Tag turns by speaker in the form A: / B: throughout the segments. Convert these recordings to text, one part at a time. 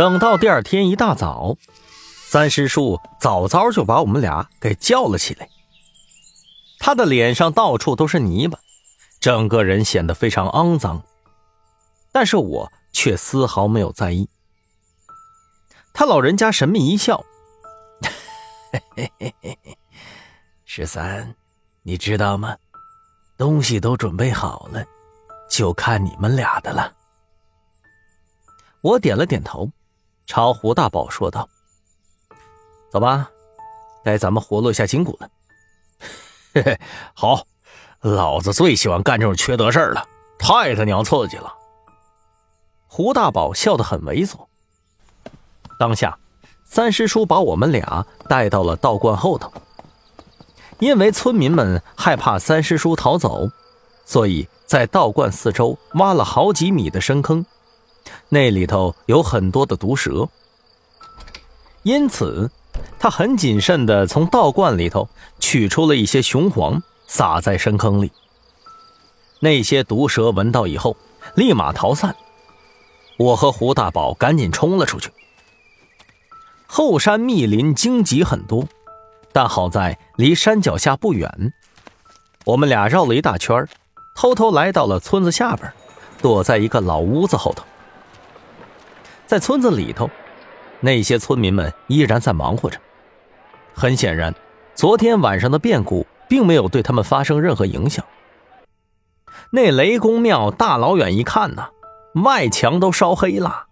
A: 等到第二天一大早，三师叔早早就把我们俩给叫了起来。他的脸上到处都是泥巴，整个人显得非常肮脏，但是我却丝毫没有在意。他老人家神秘一笑：“，十三，你知道吗？东西都准备好了，就看你们俩的了。”我点了点头，朝胡大宝说道：“走吧，该咱们活络一下筋骨了。”嘿嘿，好，老子最喜欢干这种缺德事儿了，太他娘刺激了。胡大宝笑得很猥琐。当下，三师叔把我们俩带到了道观后头，因为村民们害怕三师叔逃走，所以在道观四周挖了好几米的深坑，那里头有很多的毒蛇，因此。他很谨慎地从道观里头取出了一些雄黄，撒在深坑里。那些毒蛇闻到以后，立马逃散。我和胡大宝赶紧冲了出去。后山密林荆棘很多，但好在离山脚下不远。我们俩绕了一大圈，偷偷来到了村子下边，躲在一个老屋子后头。在村子里头，那些村民们依然在忙活着。很显然，昨天晚上的变故并没有对他们发生任何影响。那雷公庙大老远一看呢，外墙都烧黑了，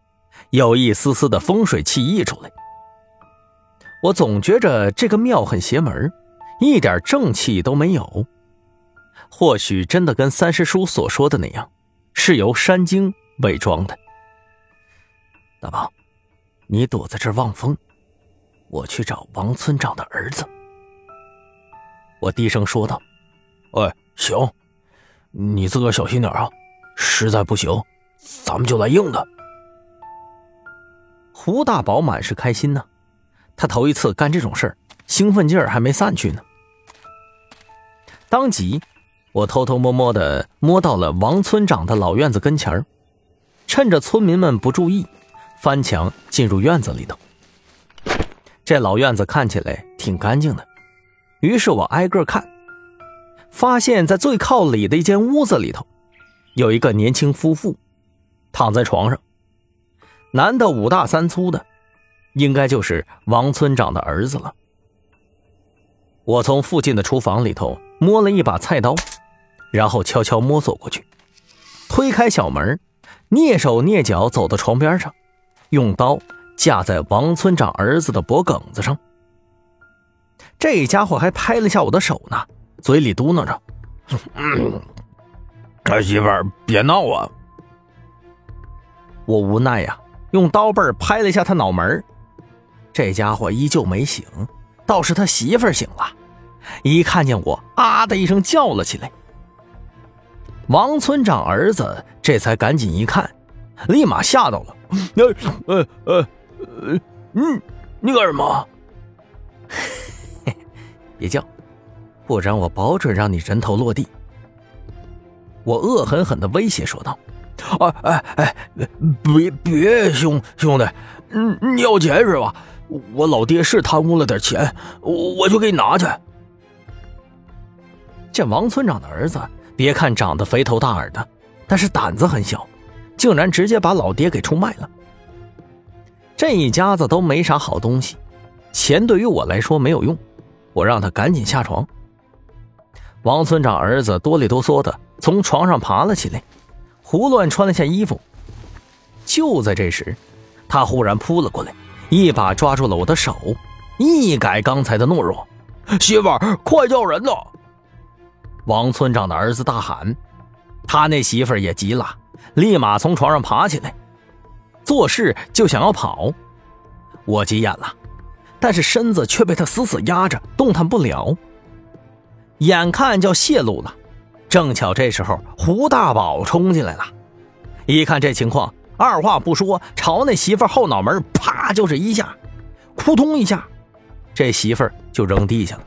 A: 有一丝丝的风水气溢出来。我总觉着这个庙很邪门，一点正气都没有。或许真的跟三师叔所说的那样，是由山精伪装的。大宝，你躲在这儿望风。我去找王村长的儿子。我低声说道：“
B: 哎，行，你自个小心点啊！实在不行，咱们就来硬的。”
A: 胡大宝满是开心呢，他头一次干这种事儿，兴奋劲儿还没散去呢。当即，我偷偷摸摸的摸到了王村长的老院子跟前儿，趁着村民们不注意，翻墙进入院子里头。这老院子看起来挺干净的，于是我挨个看，发现在最靠里的一间屋子里头，有一个年轻夫妇躺在床上，男的五大三粗的，应该就是王村长的儿子了。我从附近的厨房里头摸了一把菜刀，然后悄悄摸索过去，推开小门，蹑手蹑脚走到床边上，用刀。架在王村长儿子的脖梗子上，这家伙还拍了下我的手呢，嘴里嘟囔着：“
B: 儿媳妇儿别闹啊！”
A: 我无奈呀，用刀背拍了一下他脑门这家伙依旧没醒，倒是他媳妇儿醒了，一看见我，啊的一声叫了起来。王村长儿子这才赶紧一看，立马吓到了，
B: 呃呃呃。呃，嗯，你干什么？
A: 别叫，不然我保准让你人头落地！我恶狠狠的威胁说道：“
B: 啊，哎哎，别别，兄兄弟，嗯，你要钱是吧？我老爹是贪污了点钱，我就给你拿去。”
A: 这王村长的儿子，别看长得肥头大耳的，但是胆子很小，竟然直接把老爹给出卖了。这一家子都没啥好东西，钱对于我来说没有用，我让他赶紧下床。王村长儿子哆里哆嗦的从床上爬了起来，胡乱穿了下衣服。就在这时，他忽然扑了过来，一把抓住了我的手，一改刚才的懦弱：“
B: 媳妇儿，快叫人呐！”
A: 王村长的儿子大喊，他那媳妇儿也急了，立马从床上爬起来。做事就想要跑，我急眼了，但是身子却被他死死压着，动弹不了。眼看就要泄露了，正巧这时候胡大宝冲进来了，一看这情况，二话不说，朝那媳妇后脑门啪就是一下，扑通一下，这媳妇就扔地下了。